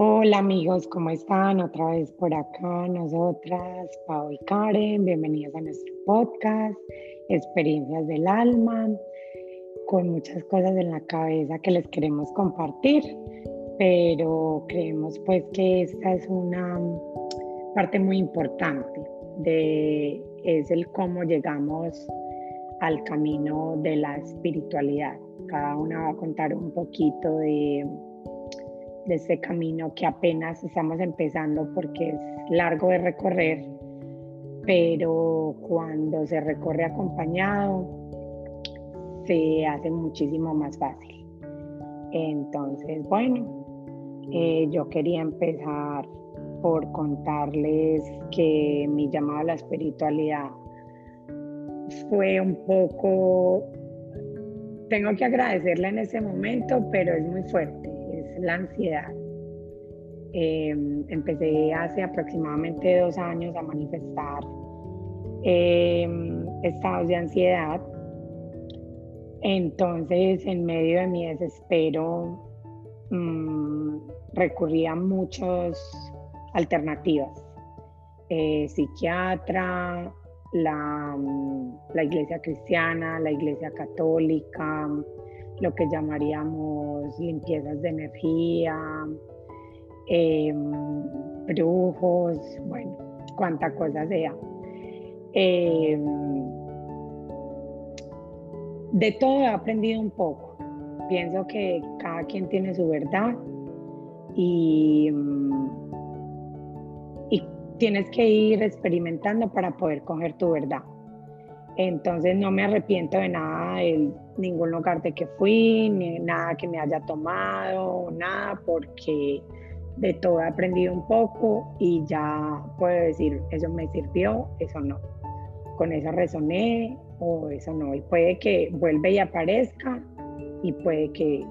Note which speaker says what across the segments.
Speaker 1: Hola amigos, ¿cómo están? Otra vez por acá, nosotras, Pau y Karen, bienvenidos a nuestro podcast, Experiencias del Alma, con muchas cosas en la cabeza que les queremos compartir, pero creemos pues que esta es una parte muy importante de es el cómo llegamos al camino de la espiritualidad. Cada una va a contar un poquito de de este camino que apenas estamos empezando porque es largo de recorrer, pero cuando se recorre acompañado se hace muchísimo más fácil. Entonces, bueno, eh, yo quería empezar por contarles que mi llamado a la espiritualidad fue un poco, tengo que agradecerle en ese momento, pero es muy fuerte la ansiedad. Em, empecé hace aproximadamente dos años a manifestar em, estados de ansiedad. Entonces, en medio de mi desespero, mm, recurrí a muchas alternativas. Eh, psiquiatra, la, la iglesia cristiana, la iglesia católica, lo que llamaríamos limpiezas de energía, em, brujos, bueno, cuánta cosa sea. Em, de todo he aprendido un poco. Pienso que cada quien tiene su verdad y, y tienes que ir experimentando para poder coger tu verdad. Entonces no me arrepiento de nada ningún lugar de que fui, ni nada que me haya tomado, nada, porque de todo he aprendido un poco y ya puedo decir, eso me sirvió, eso no. Con eso resoné o eso no. Y puede que vuelva y aparezca y puede que,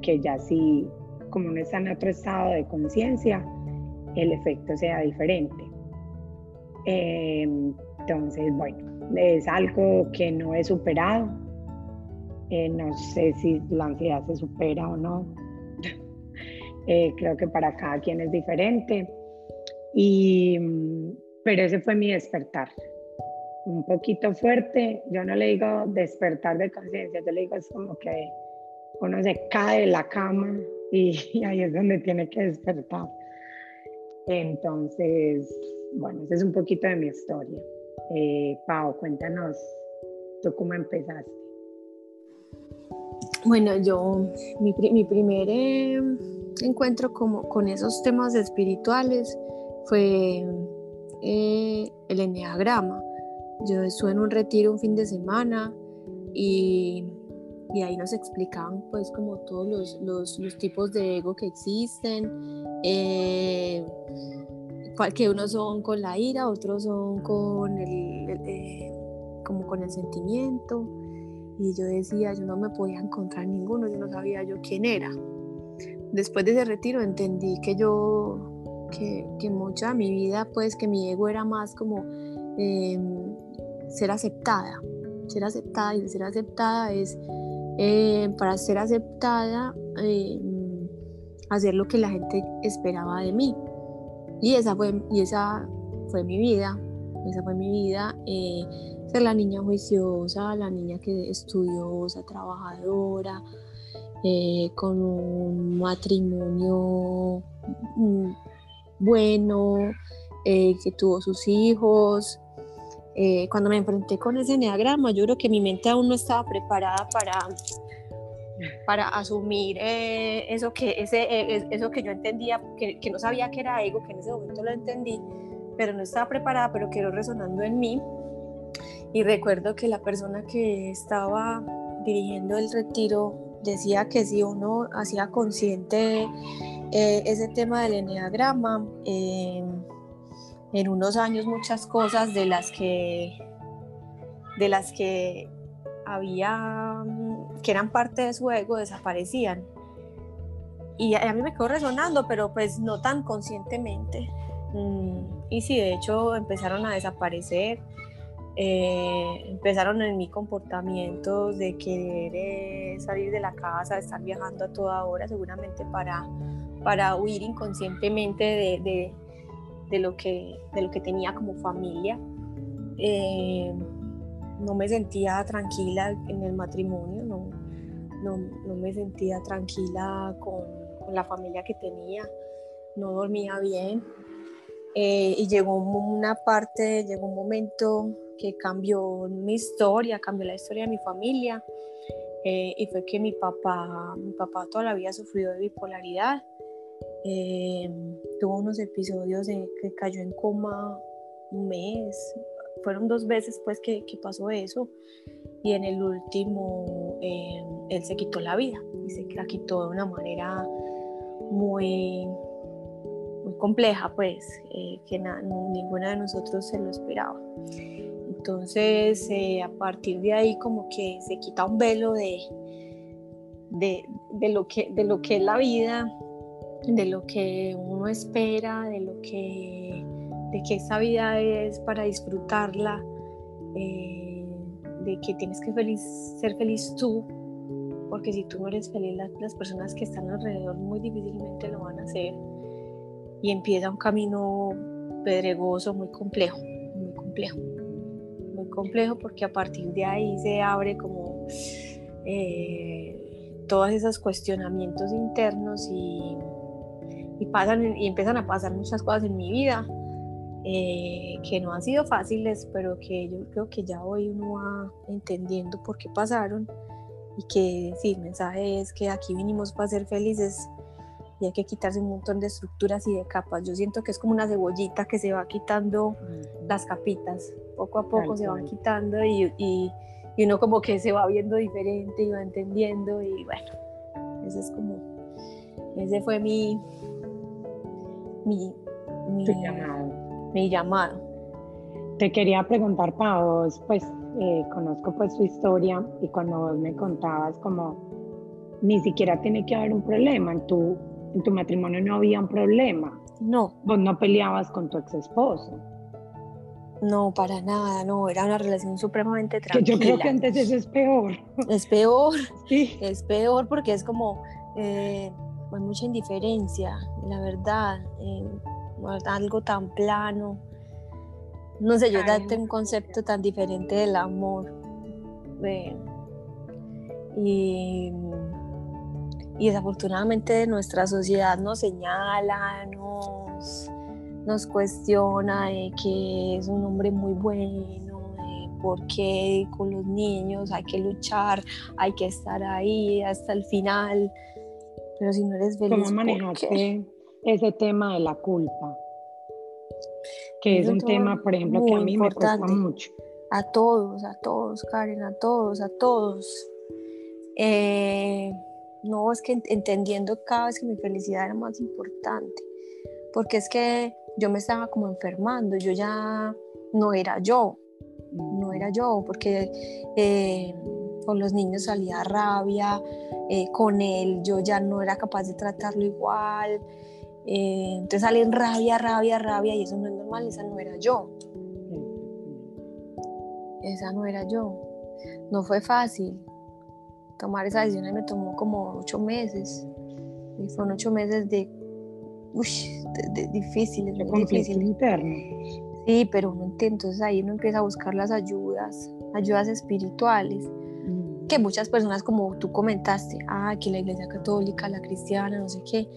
Speaker 1: que ya sí, como no está en otro estado de conciencia, el efecto sea diferente. Em, entonces, bueno, es algo que no he superado. Eh, no sé si la ansiedad se supera o no. Eh, creo que para cada quien es diferente. Y, pero ese fue mi despertar. Un poquito fuerte. Yo no le digo despertar de conciencia, yo le digo es como que uno se cae de la cama y, ahí es donde tiene que despertar. Entonces, bueno, ese es un poquito de mi historia. Eh, Pau, cuéntanos, ¿tú cómo empezaste?
Speaker 2: Bueno, yo, mi, primer eh, encuentro como, con esos temas espirituales fue eh, el enneagrama. Yo estuve en un retiro un fin de semana y, y ahí nos explicaban pues como todos los, los, tipos de ego que existen. Eh, que unos son con la ira, otros son con el, eh, como con el sentimiento. Y yo decía, yo no me podía encontrar ninguno, yo no sabía yo quién era. Después de ese retiro entendí que yo, que, que mucha de mi vida, pues que mi ego era más como em, ser aceptada. Ser aceptada y ser aceptada es, eh, para ser aceptada, em, hacer lo que la gente esperaba de mí. Y esa fue, y esa fue mi vida, esa fue mi vida, eh, la niña juiciosa, la niña que estudiosa, trabajadora, eh, con un matrimonio mm, bueno, eh, que tuvo sus hijos. cuando me enfrenté con ese enneagrama, yo creo que mi mente aún no estaba preparada para, para asumir eh, eso, que, eh, eso que yo entendía, que, que, no sabía que era ego, que en ese momento lo entendí, pero no estaba preparada, pero quedó resonando en mí. Y recuerdo que la persona que estaba dirigiendo el retiro decía que si uno hacía consciente eh, ese tema del enneagrama, en unos años muchas cosas de las que de las que había, que eran parte de su ego, desaparecían. Y a, mí me quedó resonando, pero pues no tan conscientemente. Mm, y sí, de hecho empezaron a desaparecer. Eh, empezaron en mi comportamientos de querer eh, salir de la casa, de estar viajando a toda hora, seguramente para para huir inconscientemente de, de, lo, que, de lo que tenía como familia. Eh, no me sentía tranquila en el matrimonio, no, no, no me sentía tranquila con, con, la familia que tenía, no dormía bien. Eh, y llegó una parte, llegó un momento que cambió mi historia, cambió la historia de mi familia. Eh, y fue que mi papá, mi papá toda la vida sufrió de bipolaridad. Eh, tuvo unos episodios de que cayó en coma un mes, fueron dos veces pues que, que pasó eso y en el último eh, él se quitó la vida y se la quitó de una manera muy muy compleja pues que ninguna de nosotros se lo esperaba entonces, eh, a partir de ahí como que se quita un velo de, de, lo que, de lo que es la vida, de lo que uno espera, de lo que, de que esa vida es para disfrutarla, eh, de que tienes que ser feliz tú, porque si tú no eres feliz, las, las personas que están alrededor muy difícilmente lo van a hacer. Y empieza un camino pedregoso, muy complejo, muy complejo complejo porque a partir de ahí se abre como eh, todos esos cuestionamientos internos y, y, pasan y empiezan a pasar muchas cosas en mi vida eh, que no han sido fáciles, pero que yo creo que ya hoy uno va entendiendo por qué pasaron y que sí, el mensaje es que aquí vinimos para ser felices y hay que quitarse un montón de estructuras y de capas. Yo siento que es como una cebollita que se va quitando las capitas, poco a poco se van quitando y, y, uno como que se va viendo diferente y va entendiendo y bueno, ese es como, ese fue mi, mi, mi,
Speaker 1: llamado.
Speaker 2: mi llamado.
Speaker 1: Te quería preguntar, Pau, pues eh, conozco pues tu historia y cuando vos me contabas como ni siquiera tiene que haber un problema en tu en tu matrimonio no había un problema.
Speaker 2: No.
Speaker 1: Vos no peleabas con tu ex esposo.
Speaker 2: No, para nada, no, era una relación supremamente tranquila.
Speaker 1: yo creo que antes eso es peor.
Speaker 2: Es peor, sí. es peor porque es como, eh, hay mucha indiferencia, la verdad, eh, algo tan plano. No sé, yo darte un concepto tan diferente del amor. Eh, y y desafortunadamente nuestra sociedad nos señala, nos, nos cuestiona de que es un hombre muy bueno, de por qué con los niños hay que luchar, hay que estar ahí hasta el final, pero si no eres feliz,
Speaker 1: ¿cómo manejaste ese tema de la culpa? Que es, un tema, por ejemplo, que a mí me cuesta mucho.
Speaker 2: A todos, a todos, Karen, a todos, a todos. Eh, no, es que entendiendo cada vez que mi felicidad era más importante, porque es que yo me estaba como enfermando, yo ya no era yo, no era yo, porque eh, con los niños salía rabia, eh, con él yo ya no era capaz de tratarlo igual, eh, entonces salen rabia, rabia, rabia, y eso no es normal, esa no era yo. Esa no era yo. No fue fácil, tomar esa decisión me tomó como ocho meses. Y fueron ocho meses de, uy, de, difíciles,
Speaker 1: de difíciles. interno.
Speaker 2: Sí, pero uno entonces ahí uno empieza a buscar las ayudas, ayudas espirituales, mm. que muchas personas como tú comentaste, ah, que la iglesia católica, la cristiana, no sé qué,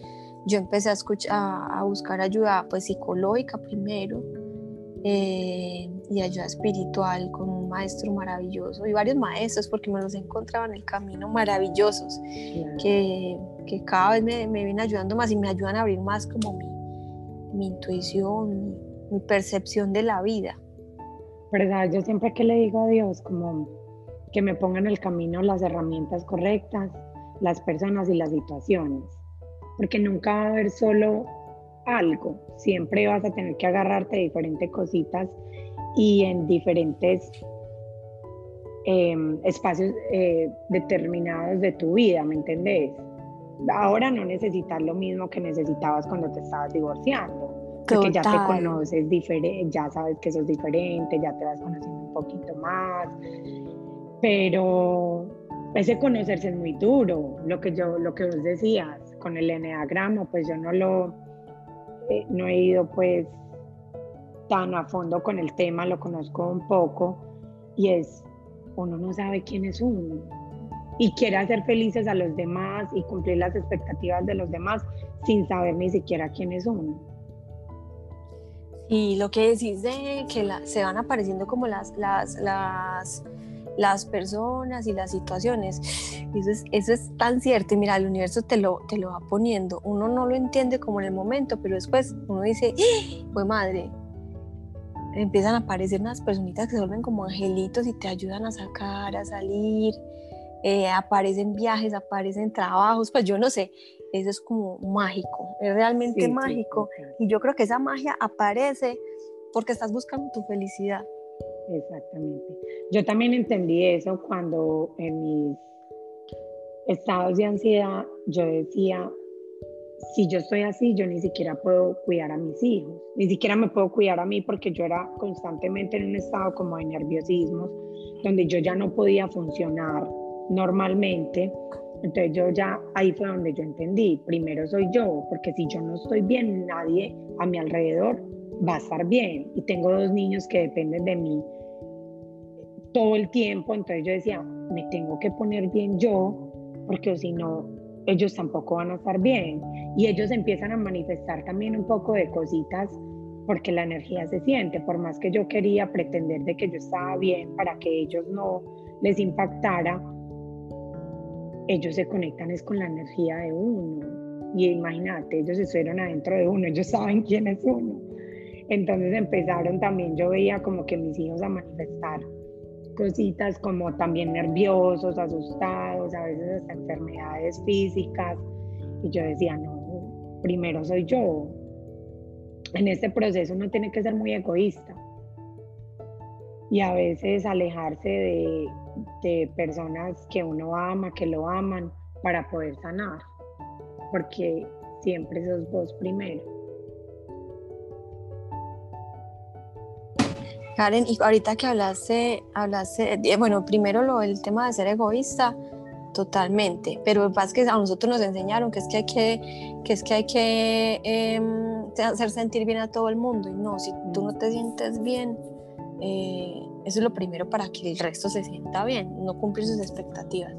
Speaker 2: yo empecé a, escuchar, a, a buscar ayuda pues psicológica primero, eh, y ayuda espiritual con un maestro maravilloso y varios maestros porque me los he encontrado en el camino maravillosos que, que, cada vez me, me, vienen ayudando más y me ayudan a abrir más como mi, mi intuición, mi, percepción de la vida.
Speaker 1: ¿Verdad? Yo siempre que le digo a Dios como que me ponga en el camino las herramientas correctas, las personas y las situaciones, porque nunca va a haber solo algo, siempre vas a tener que agarrarte de diferentes cositas y en diferentes em, espacios eh, determinados de tu vida, ¿me entendés? Ahora no necesitas lo mismo que necesitabas cuando te estabas divorciando, porque ya te conoces diferente, ya sabes que sos diferente, ya te vas conociendo un poquito más, pero ese conocerse es muy duro, lo que yo, lo que vos decías, con el enneagrama, pues yo no lo, eh, no he ido pues tan a fondo con el tema, lo conozco un poco y es, uno no sabe quién es uno y quiere hacer felices a los demás y cumplir las expectativas de los demás sin saber ni siquiera quién es uno.
Speaker 2: Y lo que decís de que se van apareciendo como las, las, las, las personas y las situaciones, eso es, eso es tan cierto. Y mira, el universo te lo, te lo va poniendo. Uno no lo entiende como en el momento, pero después uno dice, pues madre, empiezan a aparecer unas personitas que se vuelven como angelitos y te ayudan a sacar, a salir. Eh, aparecen viajes, aparecen trabajos, pues yo no sé, eso es como mágico, es realmente mágico. y yo creo que esa magia aparece porque estás buscando tu felicidad.
Speaker 1: Exactamente. Yo también entendí eso cuando en mis estados de ansiedad yo decía, si yo estoy así, yo ni siquiera puedo cuidar a mis hijos, ni siquiera me puedo cuidar a mí porque yo era constantemente en un estado como de nerviosismo, donde yo ya no podía funcionar normalmente. Entonces yo ya ahí fue donde yo entendí, primero soy yo, porque si yo no estoy bien, nadie a mi alrededor va a estar bien. Y tengo dos niños que dependen de mí todo el tiempo, entonces yo decía, me tengo que poner bien yo, porque si no, ellos tampoco van a estar bien. Y ellos empiezan a manifestar también un poco de cositas porque la energía se siente, por más que yo quería pretender de que yo estaba bien para que ellos no les impactara, ellos se conectan es con la energía de uno. Y imagínate, ellos estuvieron adentro de uno, ellos saben quién es uno. Entonces empezaron también, yo veía como que mis hijos a manifestar cositas como también nerviosos, asustados, a veces hasta enfermedades físicas. Y yo decía, no, primero soy yo. En este proceso uno tiene que ser muy egoísta y a veces alejarse de, de personas que uno ama, que lo aman, para poder sanar, porque siempre sos vos primero.
Speaker 2: Karen, y ahorita que hablaste, hablaste, bueno, primero lo el tema de ser egoísta, totalmente, pero es que a nosotros nos enseñaron que es que hay que, que, es que, hay que em, hacer sentir bien a todo el mundo, y no, si tú no te sientes bien, eh, eso es lo primero para que el resto se sienta bien, no cumplir sus expectativas.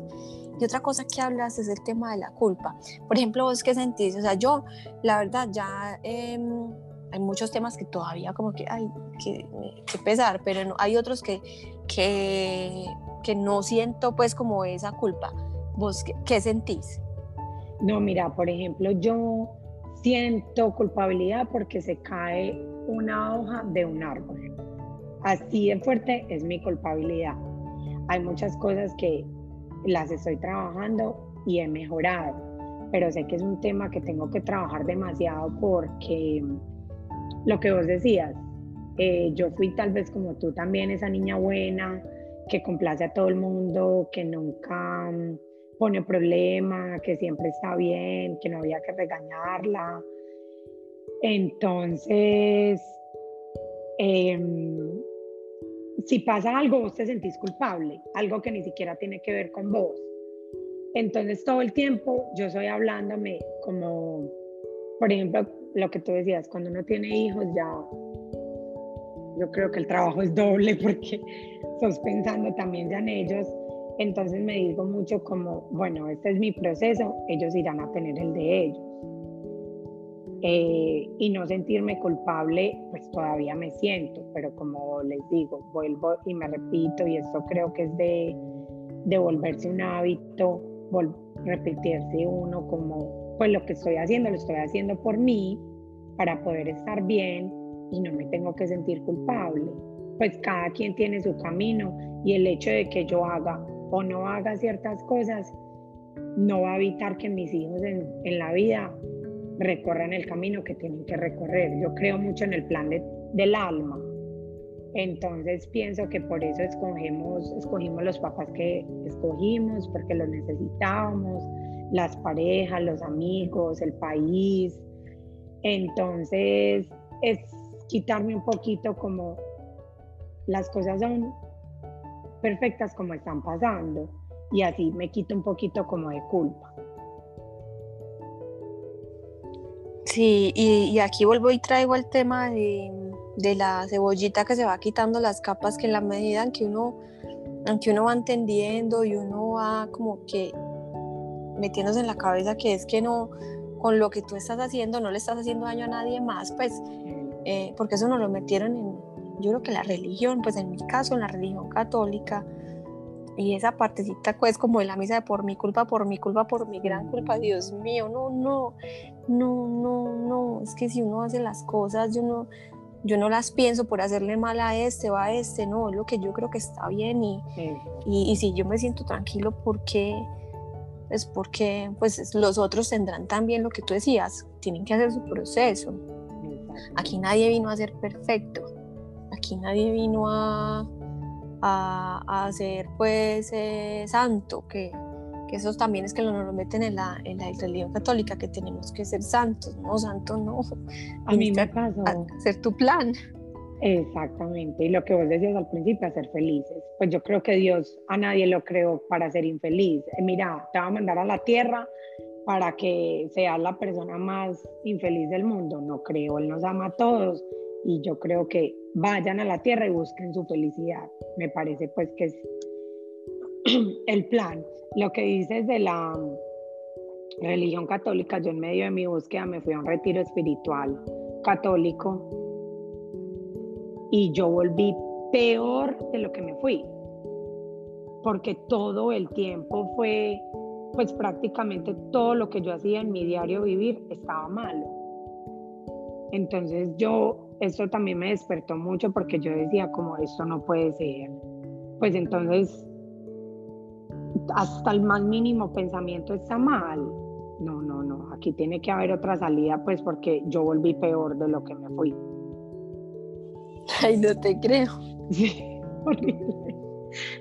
Speaker 2: Y otra cosa que hablas es el tema de la culpa. Por ejemplo, vos qué sentís, o sea, yo, la verdad, ya em, hay muchos temas que todavía como que, ay, que, pesar, pero hay otros que, que, que, no siento pues como esa culpa. ¿Vos qué, qué sentís?
Speaker 1: No, mira, por ejemplo, yo siento culpabilidad porque se cae una hoja de un árbol así de fuerte es mi culpabilidad. Hay muchas cosas que las estoy trabajando y he mejorado, pero sé que es un tema que tengo que trabajar demasiado porque lo que vos decías, eh, yo fui tal vez como tú también, esa niña buena, que complace a todo el mundo, que nunca mm, pone problema, que siempre está bien, que no había que regañarla. Entonces, em, si pasa algo, vos te sentís culpable, algo que ni siquiera tiene que ver con vos. Entonces todo el tiempo yo soy hablándome como, por ejemplo, lo que tú decías, cuando uno tiene hijos ya, yo creo que el trabajo es doble porque sos pensando también ya en ellos. Entonces me digo mucho como, bueno, este es mi proceso, ellos irán a tener el de ellos. Eh, y no sentirme culpable, pues todavía me siento, pero como les digo, vuelvo y me repito, y esto creo que es de, de volverse un hábito, repetirse uno como, pues lo que estoy haciendo, lo estoy haciendo por mí, para poder estar bien y no me tengo que sentir culpable. Pues cada quien tiene su camino y el hecho de que yo haga o no haga ciertas cosas no va a evitar que mis hijos en, en la vida recorran el camino que tienen que recorrer. Yo creo mucho en el plan del alma. Entonces pienso que por eso escogemos, escogimos los papás que escogimos, porque los necesitábamos, las parejas, los amigos, el país. Entonces es quitarme un poquito como las cosas son perfectas como están pasando y así me quito un poquito como de culpa.
Speaker 2: Sí, y, aquí vuelvo y traigo el tema de, de, la cebollita que se va quitando las capas, que en la medida que uno, en que uno va entendiendo y uno va como que metiéndose en la cabeza que es que no, con lo que tú estás haciendo no le estás haciendo daño a nadie más, pues, eh, porque eso no lo metieron en, yo creo que la religión, pues en mi caso, en la religión católica, y esa partecita pues como de la misa de por mi culpa, por mi culpa, por mi gran culpa, Dios mío, no, no, no, no, no, es que si uno hace las cosas, yo no, yo no las pienso por hacerle mal a este o a este, no, es lo que yo creo que está bien y, y, y si yo me siento tranquilo porque es porque pues los otros tendrán también lo que tú decías, tienen que hacer su proceso. Aquí nadie vino a ser perfecto, aquí nadie vino a, a, ser pues eh, santo, que, que eso también es que nos lo meten en la, en la religión católica, que tenemos que ser santos, no, santo no.
Speaker 1: A mí me pasó.
Speaker 2: Hacer tu plan.
Speaker 1: Exactamente, y lo que vos decías al principio, ser felices. Pues yo creo que Dios a nadie lo creó para ser infeliz. Eh, mira, te va a mandar a la tierra para que seas la persona más infeliz del mundo. No creo, Él nos ama a todos y yo creo que vayan a la tierra y busquen su felicidad. Me parece pues que es el plan. Lo que dices de la religión católica, yo en medio de mi búsqueda me fui a un retiro espiritual católico y yo volví peor de lo que me fui, porque todo el tiempo fue, pues prácticamente todo lo que yo hacía en mi diario vivir estaba malo. Entonces yo, esto también me despertó mucho porque yo decía como esto no puede ser. Pues entonces, hasta el más mínimo pensamiento está mal. No, no, no, aquí tiene que haber otra salida pues porque yo volví peor de lo que me fui.
Speaker 2: Ay, no te creo.
Speaker 1: Sí, horrible.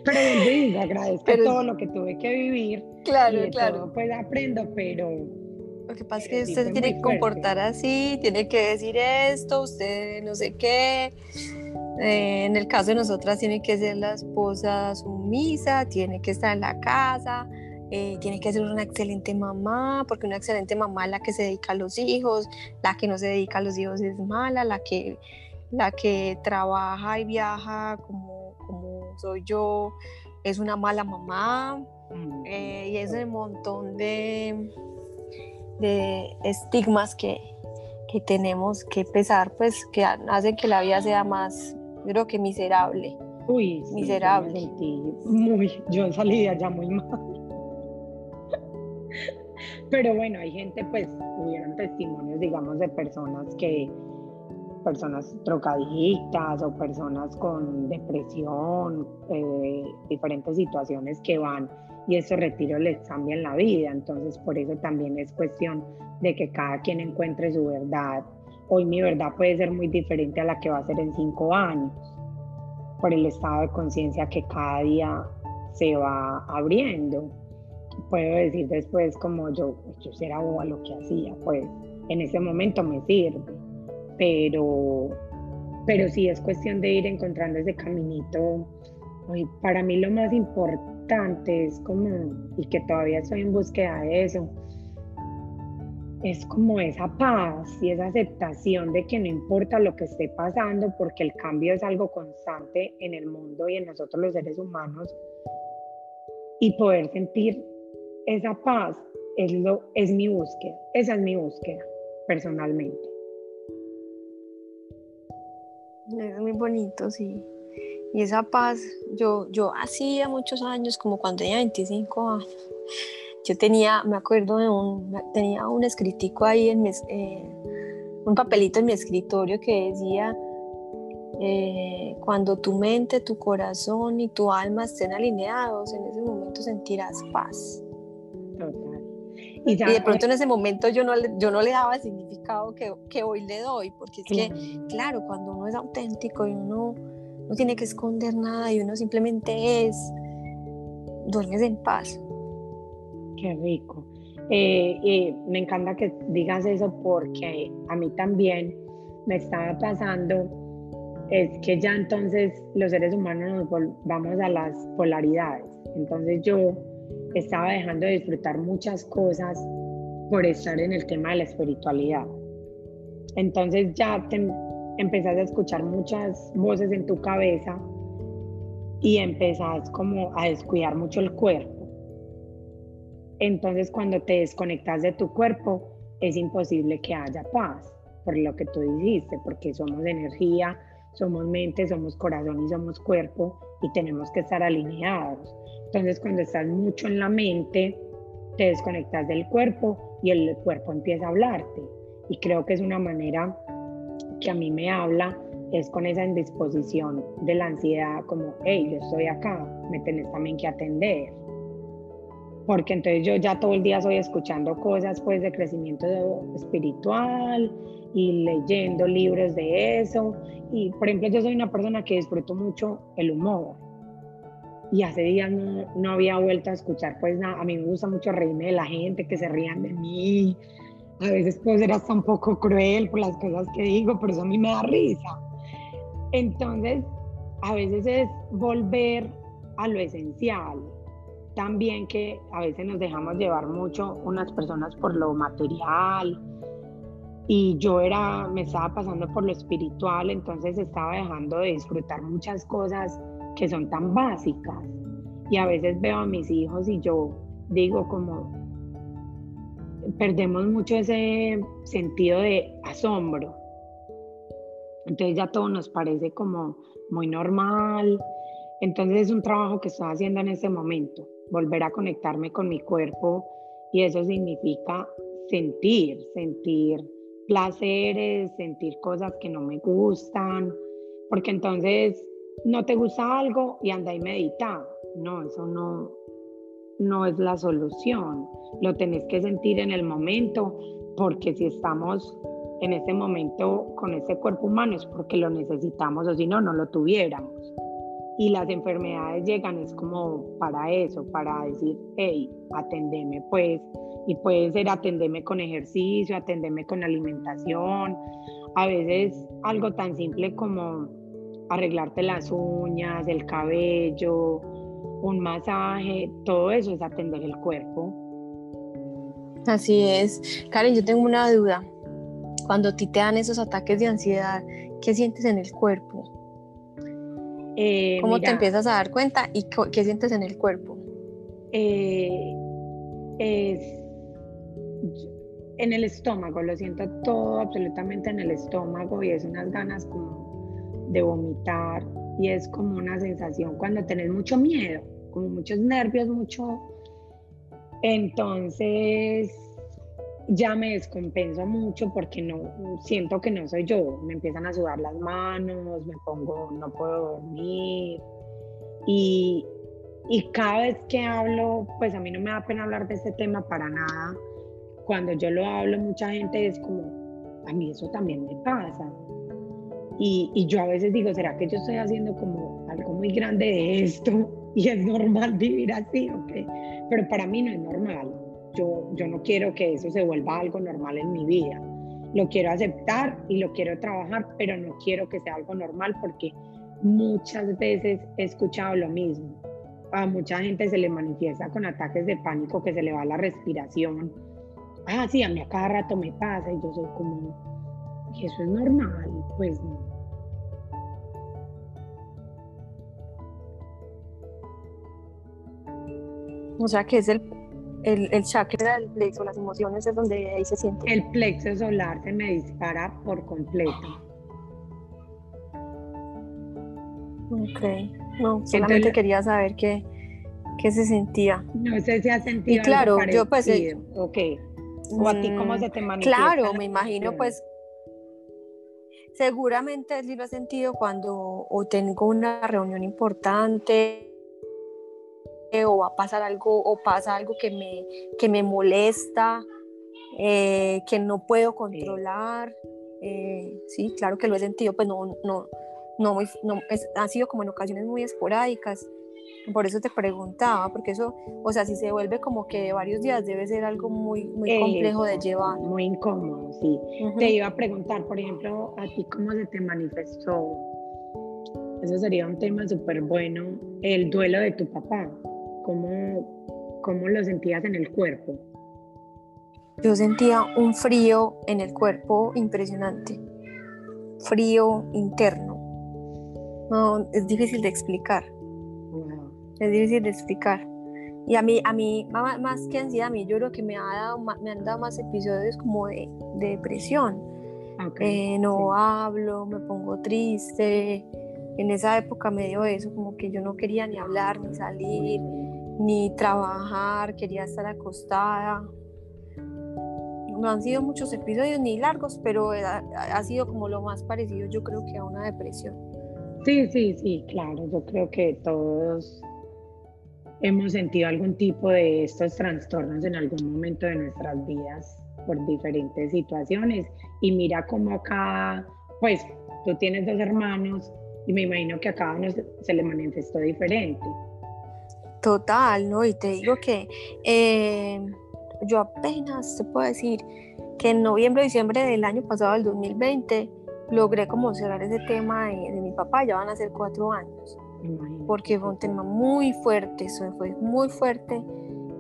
Speaker 1: Pero agradezco todo lo que tuve que vivir.
Speaker 2: Claro, claro.
Speaker 1: pues aprendo, pero.
Speaker 2: Lo que pasa es que usted tiene que comportar así, tiene que decir esto, usted no sé qué. Eh, en el caso de nosotras, tiene que ser la esposa sumisa, tiene que estar en la casa, eh, tiene que ser una excelente mamá, porque una excelente mamá es la que se dedica a los hijos, la que no se dedica a los hijos es mala, la que la que trabaja y viaja como, como soy yo es una mala mamá mm. eh, y ese montón de, de estigmas que, que, tenemos que pesar, pues que hacen que la vida sea más, creo que miserable.
Speaker 1: Uy, miserable. Yo muy, yo salí de allá muy mal. Pero bueno, hay gente, pues, hubieron testimonios, digamos, de personas que, personas drogadictas o personas con depresión, eh, diferentes situaciones que van y esos retiros les cambian la vida. Entonces, por eso también es cuestión de que cada quien encuentre su verdad. Hoy mi verdad puede ser muy diferente a la que va a ser en cinco años, por el estado de conciencia que cada día se va abriendo. Puedo decir después como yo, yo será boba lo que hacía, pues en ese momento me sirve pero, pero sí es cuestión de ir encontrando ese caminito. para mí lo más importante es como, y que todavía estoy en búsqueda de eso, es como esa paz y esa aceptación de que no importa lo que esté pasando, porque el cambio es algo constante en el mundo y en nosotros los seres humanos, y poder sentir esa paz es, lo, es mi búsqueda, esa es mi búsqueda personalmente.
Speaker 2: Es muy bonito, sí. Y esa paz, yo, yo hacía muchos años, como cuando tenía 25 años, yo tenía, me acuerdo de un, tenía un escritico ahí en mi, eh, un papelito en mi escritorio que decía, eh, cuando tu mente, tu corazón y tu alma estén alineados, en ese momento sentirás paz. Y, de pronto en ese momento yo no le, yo no le daba el significado que, que hoy le doy, porque es que, claro, cuando uno es auténtico y uno no tiene que esconder nada y uno simplemente es, duermes en paz.
Speaker 1: Qué rico. Eh, y me encanta que digas eso porque a mí también me estaba pasando, es que ya entonces los seres humanos nos vamos a las polaridades. Entonces yo estaba dejando de disfrutar muchas cosas por estar en el tema de la espiritualidad. Entonces ya te empezás a escuchar muchas voces en tu cabeza y empezás como a descuidar mucho el cuerpo. Entonces cuando te desconectas de tu cuerpo es imposible que haya paz, por lo que tú dijiste, porque somos energía, somos mente, somos corazón y somos cuerpo y tenemos que estar alineados. Entonces cuando estás mucho en la mente, te desconectas del cuerpo y el cuerpo empieza a hablarte. Y creo que es una manera que a mí me habla, es con esa indisposición de la ansiedad, como, hey, yo estoy acá, me tenés también que atender. Porque entonces yo ya todo el día estoy escuchando cosas pues de crecimiento espiritual y leyendo libros de eso. Y por ejemplo, yo soy una persona que disfruto mucho el humor y hace días no, no, había vuelto a escuchar pues nada. A mí me gusta mucho reírme de la gente, que se rían de mí. A veces puedo ser hasta un poco cruel por las cosas que digo, pero eso a mí me da risa. Entonces, a veces es volver a lo esencial. También que a veces nos dejamos llevar mucho unas personas por lo material, y yo era, me estaba pasando por lo espiritual, entonces estaba dejando de disfrutar muchas cosas que son tan básicas. Y a veces veo a mis hijos y yo digo como, perdemos mucho ese sentido de asombro. Entonces ya todo nos parece como muy normal. Entonces es un trabajo que estoy haciendo en este momento, volver a conectarme con mi cuerpo y eso significa sentir, sentir placeres, sentir cosas que no me gustan, porque entonces no te gusta algo y anda y medita. No, eso no, no es la solución. Lo tenés que sentir en el momento, porque si estamos en ese momento con ese cuerpo humano es porque lo necesitamos o si no, no lo tuviéramos. Y las enfermedades llegan es como para eso, para decir, hey, atendeme pues. Y puede ser atendeme con ejercicio, atendeme con alimentación. A veces algo tan simple como arreglarte las uñas, el cabello, un masaje, todo eso es atender el cuerpo.
Speaker 2: Así es. Karen, yo tengo una duda. Cuando a ti te dan esos ataques de ansiedad, ¿qué sientes en el cuerpo? Eh, ¿Cómo te empiezas a dar cuenta y qué sientes en el cuerpo?
Speaker 1: Eh, es en el estómago, lo siento todo absolutamente en el estómago y es unas ganas como de vomitar y es como una sensación cuando tenés mucho miedo, como muchos nervios, mucho... Entonces ya me descompenso mucho porque no siento que no soy yo, me empiezan a sudar las manos, me pongo, no puedo dormir y, y cada vez que hablo, pues a mí no me da pena hablar de este tema para nada. Cuando yo lo hablo, mucha gente es como, a mí eso también me pasa. Y, y yo a veces digo, ¿será que yo estoy haciendo como algo muy grande de esto? Y es normal vivir así, ¿ok? Pero para mí no es normal yo, yo no quiero que eso se vuelva algo normal en mi vida. Lo quiero aceptar y lo quiero trabajar, pero no quiero que sea algo normal porque muchas veces he escuchado lo mismo. A mucha gente se le manifiesta con ataques de pánico, que se le va la respiración. Ah, sí, a mí a cada rato me pasa y yo soy como, eso es normal, pues no.
Speaker 2: O sea que es el el, el chakra del plexo, las emociones es donde ahí se siente.
Speaker 1: El plexo solar se me dispara por completo.
Speaker 2: Ok, no, solamente quería saber qué, qué, se sentía.
Speaker 1: No sé si ha sentido.
Speaker 2: Y claro, yo pues.
Speaker 1: Eh, ok. ¿O a ti cómo se te mm, manifiesta?
Speaker 2: Claro, me imagino pues. Seguramente sí lo he sentido cuando o tengo una reunión importante o va a pasar algo o pasa algo que me, que me molesta, eh, que no puedo controlar. Eh, sí, claro que lo he sentido, pues no, no, no, muy, no es, han sido como en ocasiones muy esporádicas. Por eso te preguntaba, porque eso, o sea, si se vuelve como que varios días debe ser algo muy, muy complejo de llevar.
Speaker 1: Muy incómodo, sí. Te iba a preguntar, por ejemplo, a ti cómo se te manifestó, eso sería un tema súper bueno, el duelo de tu papá cómo, cómo lo sentías en el cuerpo.
Speaker 2: yo sentía un frío en el cuerpo impresionante, frío interno. No, es difícil de explicar. Es difícil de explicar. Y a mí, a mí más que ansiedad, a mí yo creo que me, ha dado, me han dado más episodios como de, depresión. Eh, no hablo, me pongo triste. En esa época me dio eso, como que yo no quería ni hablar, ni salir, ni trabajar, quería estar acostada. No han sido muchos episodios ni largos, pero ha, sido como lo más parecido yo creo que a una depresión.
Speaker 1: Sí, sí, sí, claro, yo creo que todos hemos sentido algún tipo de estos trastornos en algún momento de nuestras vidas por diferentes situaciones. Y mira cómo acá, pues tú tienes dos hermanos y me imagino que a cada uno se le manifestó diferente.
Speaker 2: Total, ¿no? Y te digo que eh, yo apenas te puedo decir que en noviembre, diciembre del año pasado, del 2020, logré como cerrar ese tema de, de mi papá, ya van a ser cuatro años porque fue un tema muy fuerte, eso fue muy fuerte.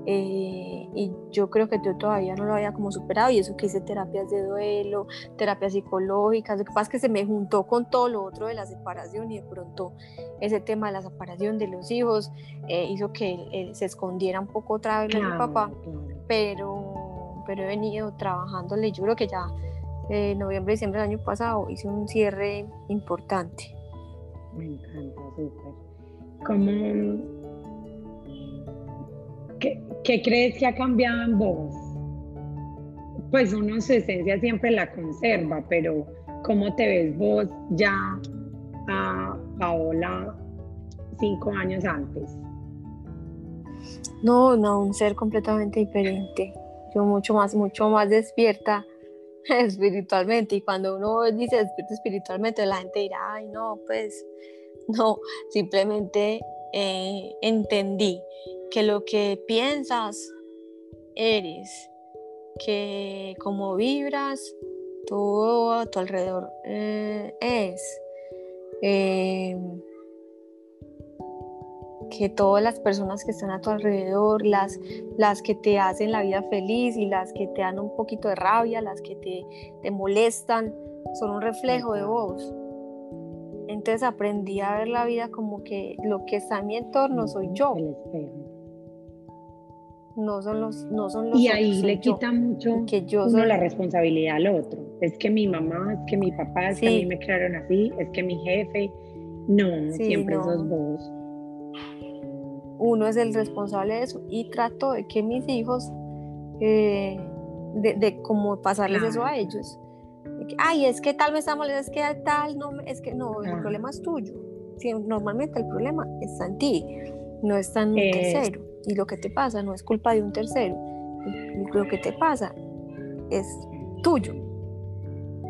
Speaker 2: Eh, y yo creo que yo todavía no lo había como superado y eso que hice terapias de duelo, terapias psicológicas, lo que pasa es que se me juntó con todo lo otro de la separación y de pronto ese tema de la separación de los hijos eh, hizo que él, se escondiera un poco otra vez de mi papá, pero, pero he venido trabajándole, yo creo que ya en noviembre, diciembre del año pasado hice un cierre importante.
Speaker 1: Me encanta, súper. ¿Cómo, qué, ¿Qué crees que ha cambiado en vos? Pues uno su esencia siempre la conserva, pero ¿cómo te ves vos ya a Paola cinco años antes?
Speaker 2: No, no, un ser completamente diferente. Yo mucho más, mucho más despierta espiritualmente. Y cuando uno dice despierta espiritualmente, la gente dirá, ay, no, pues No, simplemente eh, entendí que lo que piensas eres, que como vibras, todo a tu alrededor eh, es. Em, que todas las personas que están a tu alrededor, las, las que te hacen la vida feliz y las que te dan un poquito de rabia, las que te, te molestan, son un reflejo de vos. Entonces aprendí a ver la vida como que lo que está en mi entorno soy yo. No son los, no son los
Speaker 1: Y ahí le quita mucho que yo soy... la responsabilidad al otro. Es que mi mamá, es que mi papá, es que a mí me crearon así, es que mi jefe. No, siempre sos vos.
Speaker 2: Uno es el responsable de eso y trato de que mis hijos, eh, de, de cómo pasarles eso a ellos ay, es que tal vez estamos, es que tal, no, es que no, el problema es tuyo. normalmente el problema está en ti, no está en un tercero. Y lo que te pasa no es culpa de un tercero. Lo que te pasa es tuyo.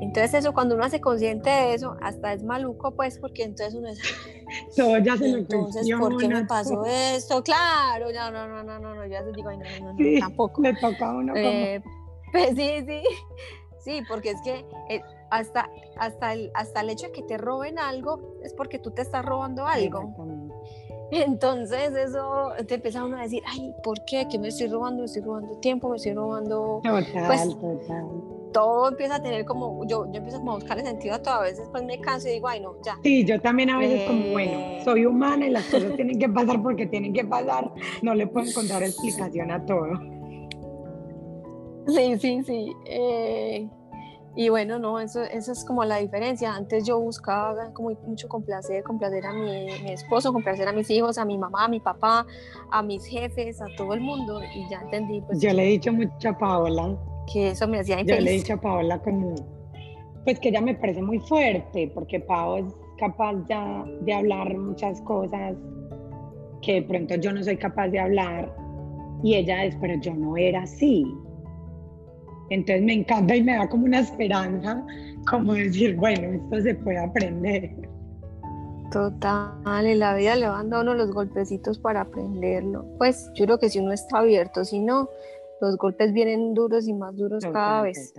Speaker 2: Entonces eso, cuando uno hace consciente de eso, hasta es maluco, pues, porque entonces uno es...
Speaker 1: Todo ya se
Speaker 2: Entonces, ¿por qué me pasó esto? Claro, no, no, no, no, no, no, ya se digo, no, no, no,
Speaker 1: sí,
Speaker 2: tampoco.
Speaker 1: Le toca a uno
Speaker 2: eh, Pues sí, sí. Sí, porque es que eh, hasta, hasta, el, hasta el hecho de que te roben algo es porque tú te estás robando algo. Entonces eso te empieza uno a decir, ay, ¿por qué? ¿Qué me estoy robando? Me estoy robando tiempo, me estoy robando...
Speaker 1: Total,
Speaker 2: pues,
Speaker 1: total.
Speaker 2: Todo empieza a tener como, yo, yo empiezo como a buscarle sentido a todo, a veces pues me canso y digo, ay, no, ya.
Speaker 1: Sí, yo también a veces como, bueno, eh, soy humana y las cosas tienen que pasar porque tienen que pasar, no le puedo encontrar explicación a todo.
Speaker 2: Sí, sí, sí. Eh, y bueno, no, eso, eso es como la diferencia. Antes yo buscaba como mucho complacer, complacer a mi, mi, esposo, complacer a mis hijos, a mi mamá, a mi papá, a mis jefes, a todo el mundo. Y ya entendí. Pues,
Speaker 1: yo le he dicho mucho a Paola.
Speaker 2: Que eso me hacía infeliz.
Speaker 1: Yo le he dicho a Paola como, pues que ella me parece muy fuerte, porque Pao es capaz ya de hablar muchas cosas que de pronto yo no soy capaz de hablar. Y ella es, pero yo no era así entonces me encanta y me da como una esperanza, como decir, bueno, esto se puede aprender.
Speaker 2: Total, en la vida le van dando los golpecitos para aprenderlo. Pues yo creo que si uno está abierto, si no, los golpes vienen duros y más duros cada vez.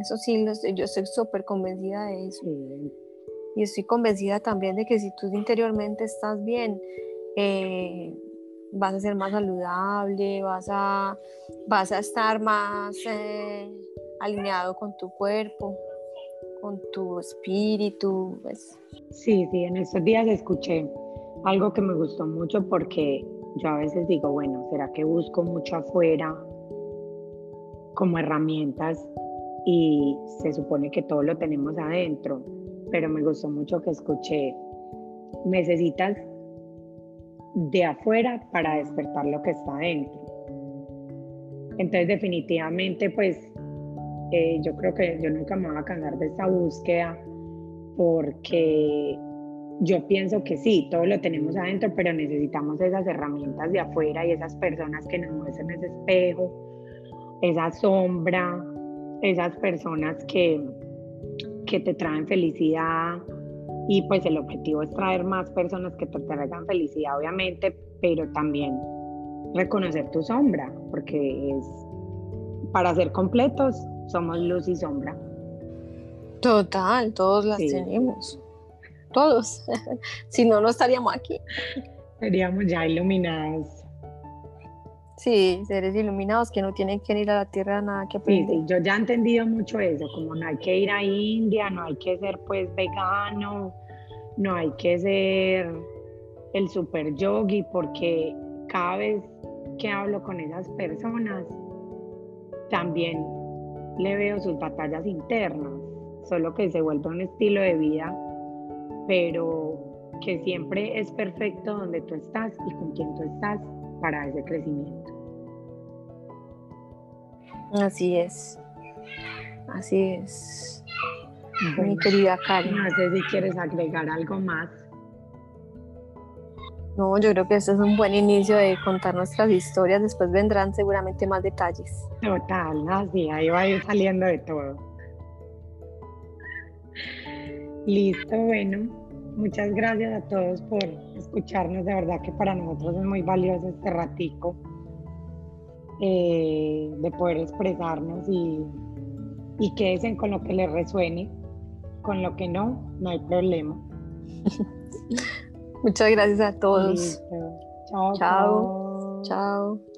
Speaker 2: Eso sí, yo estoy súper convencida de eso. Y estoy convencida también de que si tú interiormente estás bien, eh, vas a ser más saludable, vas a, vas a estar más eh, alineado con tu cuerpo, con tu espíritu. Pues.
Speaker 1: Sí, sí, en estos días escuché algo que me gustó mucho porque yo a veces digo, bueno, ¿será que busco mucho afuera como herramientas y se supone que todo lo tenemos adentro? Pero me gustó mucho que escuché, necesitas de afuera para despertar lo que está adentro. Entonces definitivamente pues eh, yo creo que yo nunca me voy a cansar de esta búsqueda porque yo pienso que sí, todo lo tenemos adentro, pero necesitamos esas herramientas de afuera y esas personas que nos muestren ese espejo, esa sombra, esas personas que, que te traen felicidad, y pues el objetivo es traer más personas que te traigan felicidad, obviamente, pero también reconocer tu sombra, porque es para ser completos somos luz y sombra.
Speaker 2: Total, todos las tenemos. Todos. si no, no estaríamos aquí.
Speaker 1: Seríamos ya iluminados.
Speaker 2: Sí, seres iluminados que no tienen que ir a la tierra nada que aprender.
Speaker 1: Sí, yo ya he entendido mucho eso, como no hay que ir a India, no hay que ser pues vegano, no hay que ser el super yogi, porque cada vez que hablo con esas personas, también le veo sus batallas internas, solo que se vuelve un estilo de vida, pero que siempre es perfecto donde tú estás y con quien tú estás para ese crecimiento.
Speaker 2: Así es, así es. Mi querida Karen.
Speaker 1: No sé si quieres agregar algo más.
Speaker 2: No, yo creo que este es un buen inicio de contar nuestras historias. Después vendrán seguramente más detalles.
Speaker 1: Total, así, ahí va a ir saliendo de todo. Listo, bueno. Muchas gracias a todos por escucharnos. De verdad que para nosotros es muy valioso este ratico eh, de poder expresarnos y, y quédense con lo que les resuene. Con lo que no, no hay problema.
Speaker 2: Muchas gracias a todos.
Speaker 1: Chao.
Speaker 2: Chao. Chao.